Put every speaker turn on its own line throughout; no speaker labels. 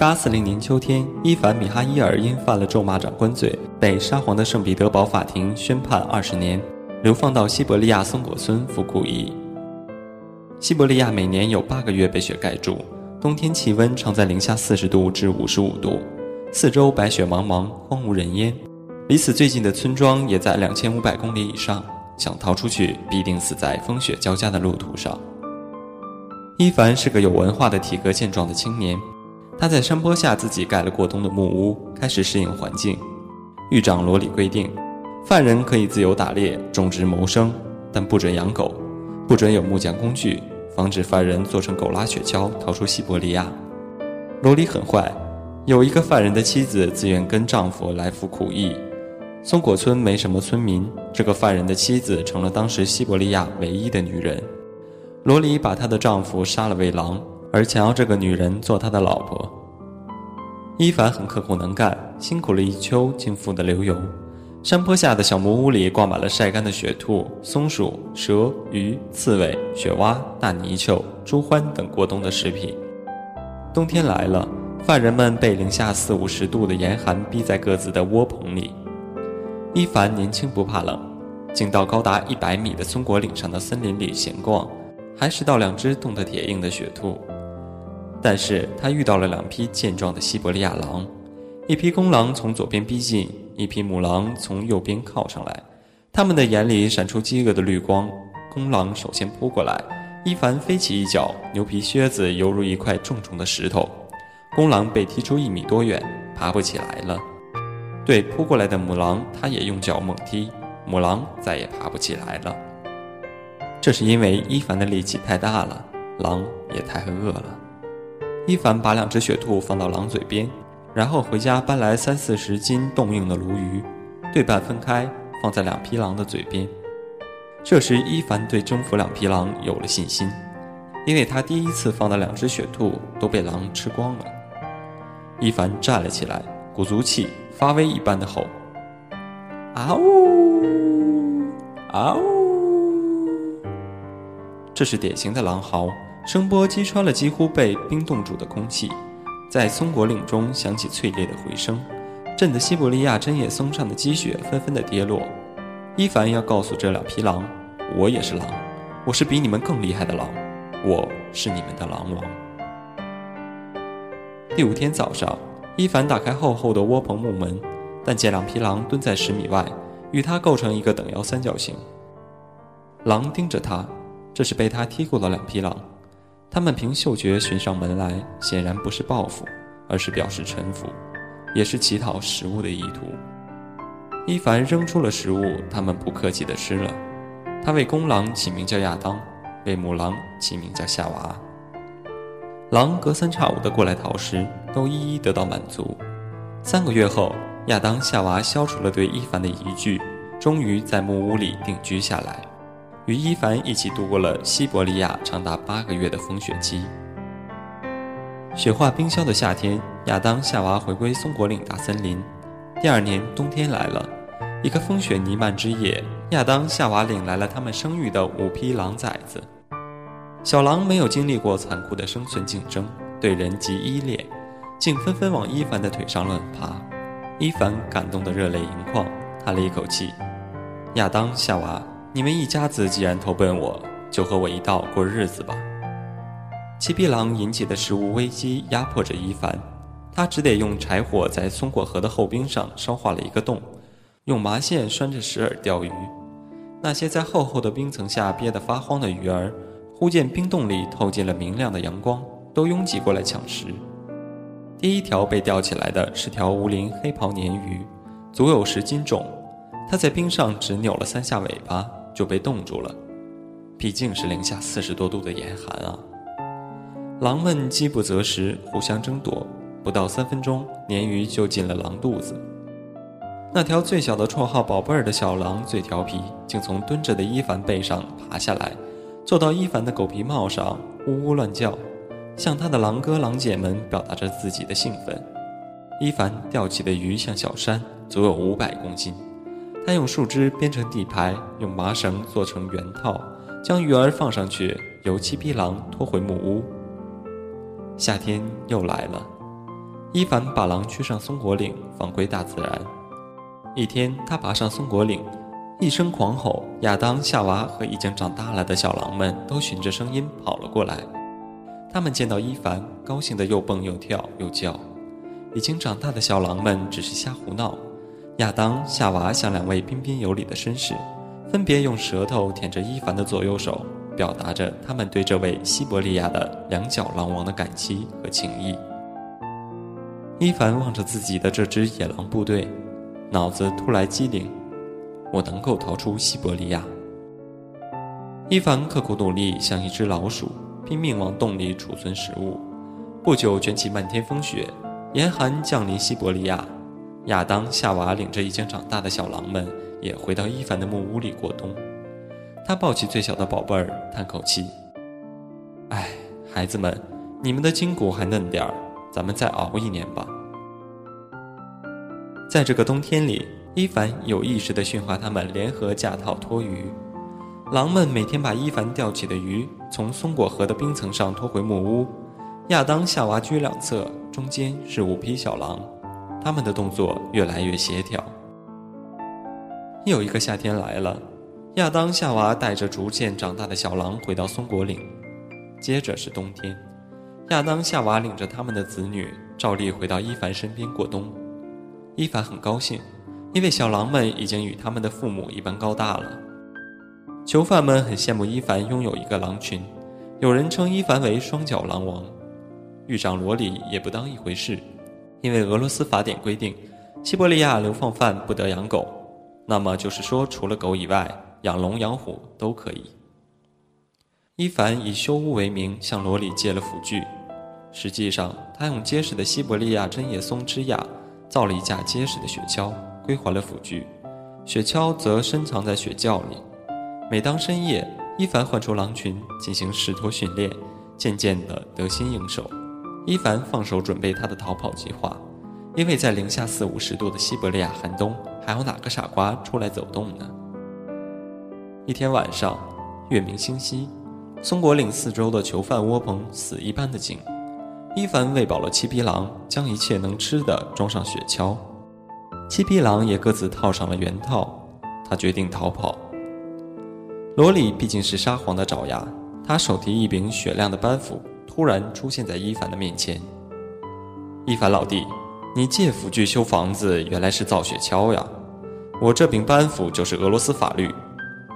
八四零年秋天，伊凡·米哈伊尔因犯了咒骂长官罪，被沙皇的圣彼得堡法庭宣判二十年，流放到西伯利亚松果村服苦役。西伯利亚每年有八个月被雪盖住，冬天气温常在零下四十度至五十五度，四周白雪茫茫，荒无人烟。离此最近的村庄也在两千五百公里以上，想逃出去必定死在风雪交加的路途上。伊凡是个有文化的、体格健壮的青年。他在山坡下自己盖了过冬的木屋，开始适应环境。狱长罗里规定，犯人可以自由打猎、种植谋生，但不准养狗，不准有木匠工具，防止犯人做成狗拉雪橇逃出西伯利亚。罗里很坏，有一个犯人的妻子自愿跟丈夫来服苦役。松果村没什么村民，这个犯人的妻子成了当时西伯利亚唯一的女人。罗里把她的丈夫杀了喂狼。而想要这个女人做他的老婆。伊凡很刻苦能干，辛苦了一秋，竟富得流油。山坡下的小木屋里挂满了晒干的雪兔、松鼠、蛇、鱼、刺猬、雪蛙、大泥鳅、猪獾等过冬的食品。冬天来了，犯人们被零下四五十度的严寒逼在各自的窝棚里。伊凡年轻不怕冷，竟到高达一百米的松果岭上的森林里闲逛，还拾到两只冻得铁硬的雪兔。但是他遇到了两匹健壮的西伯利亚狼，一匹公狼从左边逼近，一匹母狼从右边靠上来，他们的眼里闪出饥饿的绿光。公狼首先扑过来，伊凡飞起一脚，牛皮靴子犹如一块重重的石头，公狼被踢出一米多远，爬不起来了。对扑过来的母狼，他也用脚猛踢，母狼再也爬不起来了。这是因为伊凡的力气太大了，狼也太饿了。伊凡把两只雪兔放到狼嘴边，然后回家搬来三四十斤冻硬的鲈鱼，对半分开放在两匹狼的嘴边。这时，伊凡对征服两匹狼有了信心，因为他第一次放的两只雪兔都被狼吃光了。伊凡站了起来，鼓足气，发威一般的吼：“啊呜，啊呜！”这是典型的狼嚎。声波击穿了几乎被冰冻住的空气，在松果岭中响起脆裂的回声，震得西伯利亚针叶松上的积雪纷纷的跌落。伊凡要告诉这两匹狼，我也是狼，我是比你们更厉害的狼，我是你们的狼王。第五天早上，伊凡打开厚厚的窝棚木门，但见两匹狼蹲在十米外，与他构成一个等腰三角形。狼盯着他，这是被他踢过的两匹狼。他们凭嗅觉寻上门来，显然不是报复，而是表示臣服，也是乞讨食物的意图。伊凡扔出了食物，他们不客气地吃了。他为公狼起名叫亚当，为母狼起名叫夏娃。狼隔三差五地过来讨食，都一一得到满足。三个月后，亚当、夏娃消除了对伊凡的疑惧，终于在木屋里定居下来。与伊凡一起度过了西伯利亚长达八个月的风雪期。雪化冰消的夏天，亚当、夏娃回归松果岭大森林。第二年冬天来了，一个风雪弥漫之夜，亚当、夏娃领来了他们生育的五匹狼崽子。小狼没有经历过残酷的生存竞争，对人极依恋，竟纷纷往伊凡的腿上乱爬。伊凡感动得热泪盈眶，叹了一口气：“亚当、夏娃。”你们一家子既然投奔我，就和我一道过日子吧。七匹狼引起的食物危机压迫着伊凡，他只得用柴火在松果河的厚冰上烧化了一个洞，用麻线拴着石饵钓鱼。那些在厚厚的冰层下憋得发慌的鱼儿，忽见冰洞里透进了明亮的阳光，都拥挤过来抢食。第一条被吊起来的是条无鳞黑袍鲶鱼，足有十斤重。它在冰上只扭了三下尾巴，就被冻住了。毕竟是零下四十多度的严寒啊！狼们饥不择食，互相争夺。不到三分钟，鲶鱼就进了狼肚子。那条最小的绰号“宝贝儿”的小狼最调皮，竟从蹲着的伊凡背上爬下来，坐到伊凡的狗皮帽上，呜呜乱叫。向他的狼哥狼姐们表达着自己的兴奋。伊凡钓起的鱼像小山，足有五百公斤。他用树枝编成底牌，用麻绳做成圆套，将鱼儿放上去，由七匹狼拖回木屋。夏天又来了，伊凡把狼驱上松果岭，放归大自然。一天，他爬上松果岭，一声狂吼，亚当、夏娃和已经长大了的小狼们都循着声音跑了过来。他们见到伊凡，高兴得又蹦又跳又叫。已经长大的小狼们只是瞎胡闹。亚当、夏娃像两位彬彬有礼的绅士，分别用舌头舔着伊凡的左右手，表达着他们对这位西伯利亚的两脚狼王的感激和情谊。伊凡望着自己的这支野狼部队，脑子突来机灵：我能够逃出西伯利亚。伊凡刻苦努力，像一只老鼠。拼命往洞里储存食物，不久卷起漫天风雪，严寒降临西伯利亚。亚当、夏娃领着已经长大的小狼们也回到伊凡的木屋里过冬。他抱起最小的宝贝儿，叹口气：“哎，孩子们，你们的筋骨还嫩点儿，咱们再熬一年吧。”在这个冬天里，伊凡有意识地驯化他们，联合架套拖鱼。狼们每天把伊凡钓起的鱼从松果河的冰层上拖回木屋，亚当、夏娃居两侧，中间是五匹小狼，他们的动作越来越协调。又一个夏天来了，亚当、夏娃带着逐渐长大的小狼回到松果岭，接着是冬天，亚当、夏娃领着他们的子女照例回到伊凡身边过冬。伊凡很高兴，因为小狼们已经与他们的父母一般高大了。囚犯们很羡慕伊凡拥有一个狼群，有人称伊凡为“双脚狼王”。狱长罗里也不当一回事，因为俄罗斯法典规定，西伯利亚流放犯不得养狗，那么就是说，除了狗以外，养龙养虎都可以。伊凡以修屋为名向罗里借了斧具，实际上他用结实的西伯利亚针叶松枝桠造了一架结实的雪橇，归还了斧具，雪橇则深藏在雪窖里。每当深夜，伊凡唤出狼群进行试托训练，渐渐地得心应手。伊凡放手准备他的逃跑计划，因为在零下四五十度的西伯利亚寒冬，还有哪个傻瓜出来走动呢？一天晚上，月明星稀，松果岭四周的囚犯窝棚死一般的静。伊凡喂饱了七匹狼，将一切能吃的装上雪橇，七匹狼也各自套上了圆套。他决定逃跑。罗里毕竟是沙皇的爪牙，他手提一柄雪亮的板斧，突然出现在伊凡的面前。伊凡老弟，你借斧锯修房子，原来是造雪橇呀！我这柄班斧就是俄罗斯法律，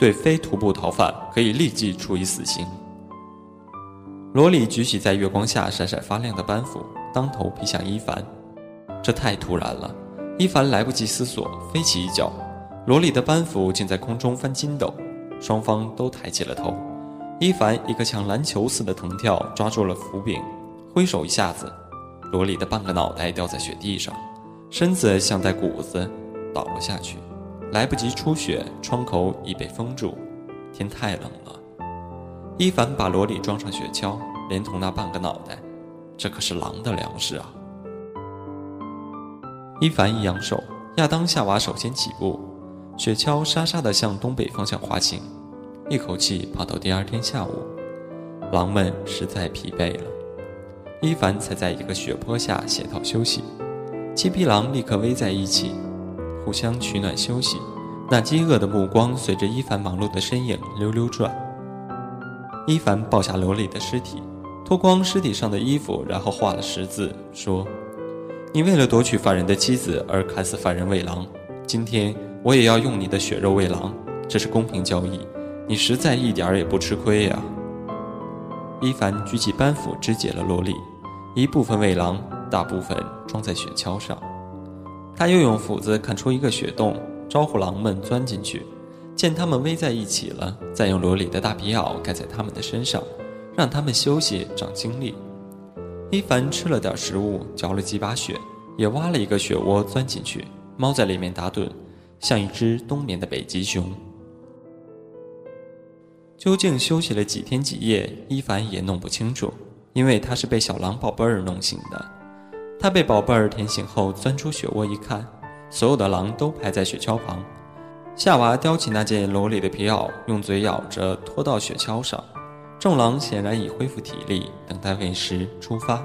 对非徒步逃犯可以立即处以死刑。罗里举起在月光下闪闪发亮的班斧，当头劈向伊凡。这太突然了，伊凡来不及思索，飞起一脚，罗里的班斧竟在空中翻筋斗。双方都抬起了头，伊凡一个像篮球似的腾跳，抓住了斧柄，挥手一下子，罗里的半个脑袋掉在雪地上，身子像带骨子倒了下去，来不及出血，窗口已被封住，天太冷了。伊凡把罗里装上雪橇，连同那半个脑袋，这可是狼的粮食啊！伊凡一扬手，亚当夏娃首先起步。雪橇沙沙地向东北方向滑行，一口气跑到第二天下午。狼们实在疲惫了，伊凡才在一个雪坡下歇套休息。七匹狼立刻围在一起，互相取暖休息。那饥饿的目光随着伊凡忙碌的身影溜溜转。伊凡抱下罗里的尸体，脱光尸体上的衣服，然后画了十字，说：“你为了夺取犯人的妻子而砍死犯人喂狼，今天。”我也要用你的血肉喂狼，这是公平交易，你实在一点儿也不吃亏呀。伊凡举起斑斧肢解了萝莉，一部分喂狼，大部分装在雪橇上。他又用斧子砍出一个雪洞，招呼狼们钻进去。见他们围在一起了，再用萝莉的大皮袄盖在他们的身上，让他们休息长精力。伊凡吃了点食物，嚼了几把雪，也挖了一个雪窝钻进去，猫在里面打盹，像一只冬眠的北极熊。究竟休息了几天几夜，伊凡也弄不清楚，因为他是被小狼宝贝儿弄醒的。他被宝贝儿舔醒后，钻出雪窝一看，所有的狼都排在雪橇旁。夏娃叼起那件楼里的皮袄，用嘴咬着拖到雪橇上。众狼显然已恢复体力，等待喂食出发。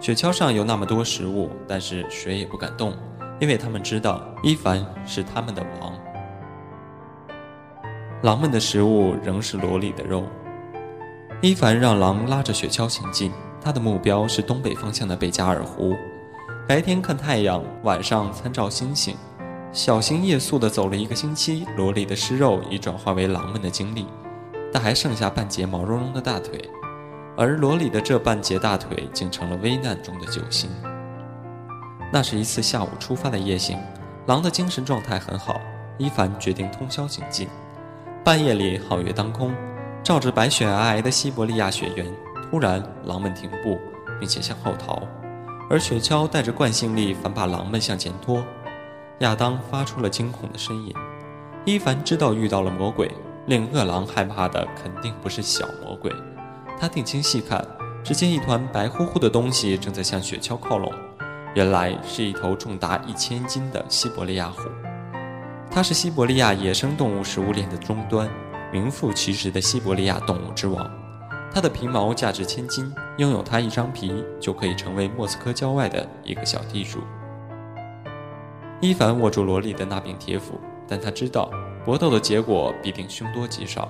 雪橇上有那么多食物，但是谁也不敢动，因为他们知道伊凡是他们的王。狼们的食物仍是罗里的肉。伊凡让狼拉着雪橇行进，他的目标是东北方向的贝加尔湖。白天看太阳，晚上参照星星，小心夜宿的走了一个星期，罗里的尸肉已转化为狼们的精力，但还剩下半截毛茸茸的大腿，而罗里的这半截大腿竟成了危难中的救星。那是一次下午出发的夜行，狼的精神状态很好，伊凡决定通宵行进。半夜里，皓月当空，照着白雪皑皑的西伯利亚雪原。突然，狼们停步，并且向后逃，而雪橇带着惯性力，反把狼们向前拖。亚当发出了惊恐的呻吟。伊凡知道遇到了魔鬼，令恶狼害怕的肯定不是小魔鬼。他定睛细看，只见一团白乎乎的东西正在向雪橇靠拢，原来是一头重达一千斤的西伯利亚虎。它是西伯利亚野生动物食物链的终端，名副其实的西伯利亚动物之王。它的皮毛价值千金，拥有它一张皮就可以成为莫斯科郊外的一个小地主。伊凡握住罗莉的那柄铁斧，但他知道搏斗的结果必定凶多吉少。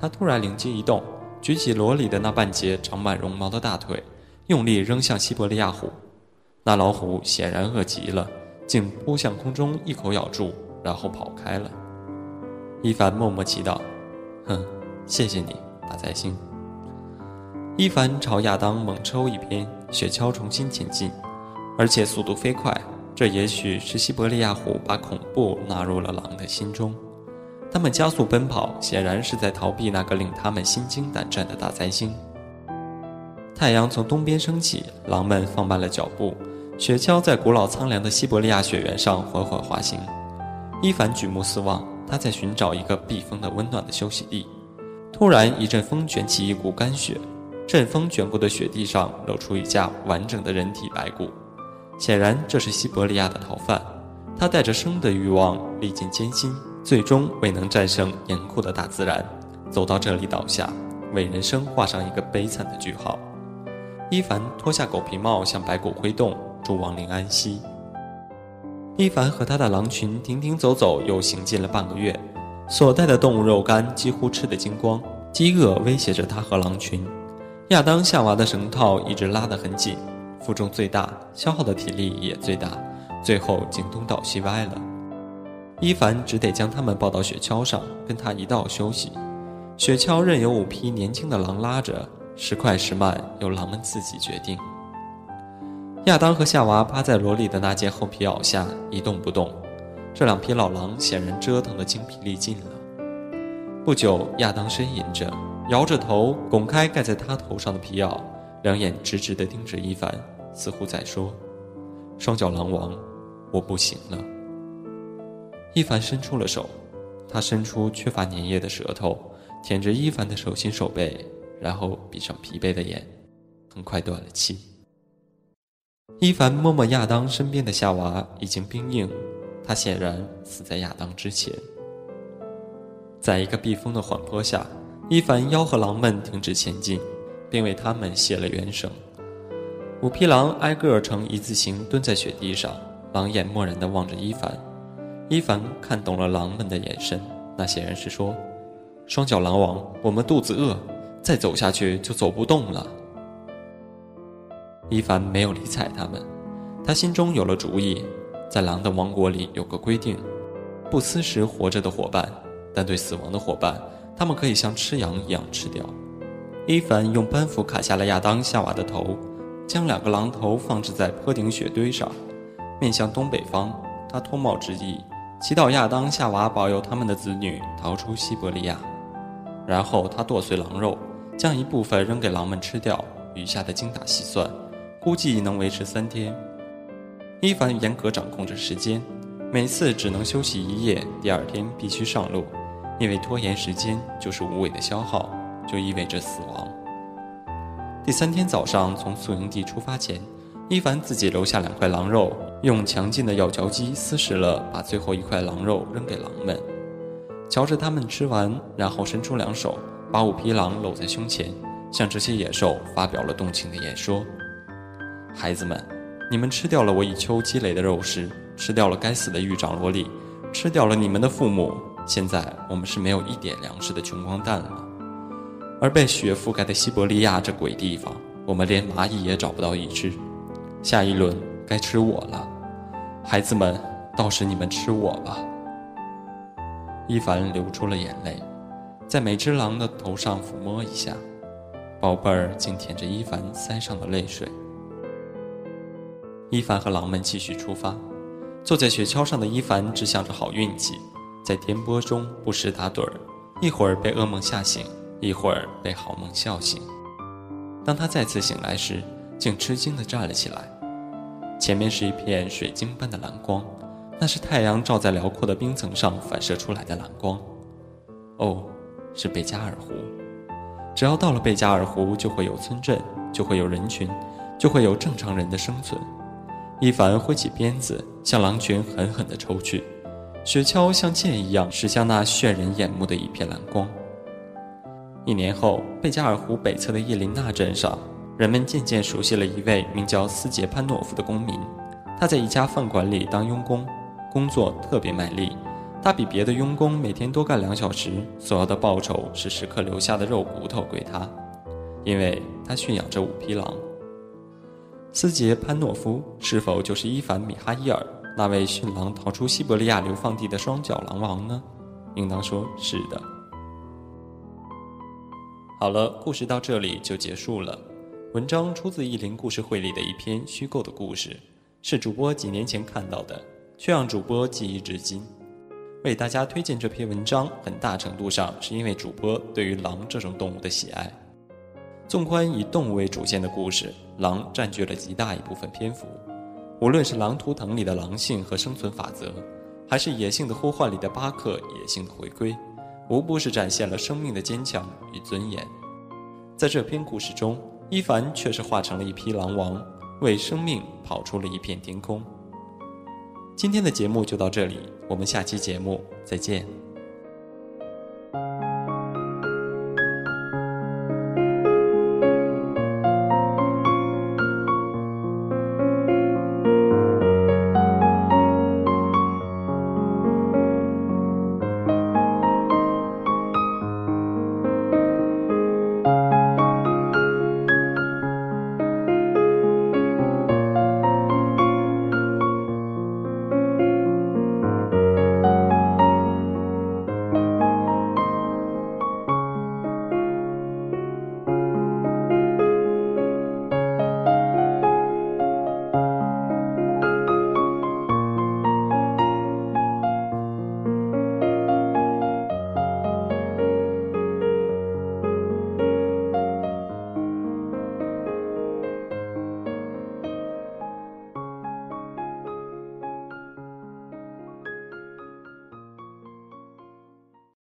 他突然灵机一动，举起罗莉的那半截长满绒毛的大腿，用力扔向西伯利亚虎。那老虎显然饿极了，竟扑向空中，一口咬住。然后跑开了。伊凡默默祈祷：“哼，谢谢你，大灾星。”伊凡朝亚当猛抽一鞭，雪橇重新前进，而且速度飞快。这也许是西伯利亚虎把恐怖纳入了狼的心中。他们加速奔跑，显然是在逃避那个令他们心惊胆战的大灾星。太阳从东边升起，狼们放慢了脚步，雪橇在古老苍凉的西伯利亚雪原上缓缓滑行。伊凡举目四望，他在寻找一个避风的温暖的休息地。突然，一阵风卷起一股干雪，阵风卷过的雪地上露出一架完整的人体白骨。显然，这是西伯利亚的逃犯。他带着生的欲望，历尽艰辛，最终未能战胜严酷的大自然，走到这里倒下，为人生画上一个悲惨的句号。伊凡脱下狗皮帽，向白骨挥动，祝亡灵安息。伊凡和他的狼群停停走走，又行进了半个月，所带的动物肉干几乎吃得精光。饥饿威胁着他和狼群。亚当夏娃的绳套一直拉得很紧，负重最大，消耗的体力也最大，最后竟东倒西歪了。伊凡只得将他们抱到雪橇上，跟他一道休息。雪橇任由五匹年轻的狼拉着，时快时慢由狼们自己决定。亚当和夏娃趴在罗里的那件厚皮袄下一动不动，这两匹老狼显然折腾得精疲力尽了。不久，亚当呻吟着，摇着头，拱开盖在他头上的皮袄，两眼直直地盯着伊凡，似乎在说：“双脚狼王，我不行了。”伊凡伸出了手，他伸出缺乏粘液的舌头，舔着伊凡的手心手背，然后闭上疲惫的眼，很快断了气。伊凡摸摸亚当身边的夏娃，已经冰硬，他显然死在亚当之前。在一个避风的缓坡下，伊凡吆喝狼们停止前进，并为他们卸了元绳。五匹狼挨个呈一字形蹲在雪地上，狼眼漠然地望着伊凡。伊凡看懂了狼们的眼神，那显然是说：“双脚狼王，我们肚子饿，再走下去就走不动了。”伊凡没有理睬他们，他心中有了主意。在狼的王国里有个规定：不撕食活着的伙伴，但对死亡的伙伴，他们可以像吃羊一样吃掉。伊凡用斑斧砍下了亚当、夏娃的头，将两个狼头放置在坡顶雪堆上，面向东北方。他脱帽致意，祈祷亚当、夏娃保佑他们的子女逃出西伯利亚。然后他剁碎狼肉，将一部分扔给狼们吃掉，余下的精打细算，估计能维持三天。伊凡严格掌控着时间，每次只能休息一夜，第二天必须上路，因为拖延时间就是无谓的消耗，就意味着死亡。第三天早上从宿营地出发前，伊凡自己留下两块狼肉，用强劲的咬嚼肌撕食了，把最后一块狼肉扔给狼们。瞧着他们吃完，然后伸出两手，把五匹狼搂在胸前，向这些野兽发表了动情的演说：“孩子们，你们吃掉了我一秋积累的肉食，吃掉了该死的狱长罗莉，吃掉了你们的父母。现在我们是没有一点粮食的穷光蛋了。而被雪覆盖的西伯利亚这鬼地方，我们连蚂蚁也找不到一只。下一轮该吃我了，孩子们，到时你们吃我吧。”伊凡流出了眼泪，在每只狼的头上抚摸一下，宝贝儿竟舔着伊凡腮上的泪水。伊凡和狼们继续出发，坐在雪橇上的伊凡只想着好运气，在颠簸中不时打盹儿，一会儿被噩梦吓醒，一会儿被好梦笑醒。当他再次醒来时，竟吃惊地站了起来，前面是一片水晶般的蓝光。那是太阳照在辽阔的冰层上反射出来的蓝光。哦，是贝加尔湖。只要到了贝加尔湖，就会有村镇，就会有人群，就会有正常人的生存。伊凡挥起鞭子，向狼群狠狠地抽去。雪橇像箭一样驶向那炫人眼目的一片蓝光。一年后，贝加尔湖北侧的叶琳娜镇上，人们渐渐熟悉了一位名叫斯杰潘诺夫的公民。他在一家饭馆里当佣工。工作特别卖力，他比别的佣工每天多干两小时，所要的报酬是食客留下的肉骨头归他，因为他驯养着五匹狼。斯杰潘诺夫是否就是伊凡米哈伊尔那位驯狼逃出西伯利亚流放地的双脚狼王呢？应当说是的。好了，故事到这里就结束了。文章出自意林故事会里的一篇虚构的故事，是主播几年前看到的。却让主播记忆至今。为大家推荐这篇文章，很大程度上是因为主播对于狼这种动物的喜爱。纵观以动物为主线的故事，狼占据了极大一部分篇幅。无论是《狼图腾》里的狼性和生存法则，还是《野性的呼唤》里的巴克野性的回归，无不是展现了生命的坚强与尊严。在这篇故事中，伊凡却是化成了一匹狼王，为生命跑出了一片天空。今天的节目就到这里，我们下期节目再见。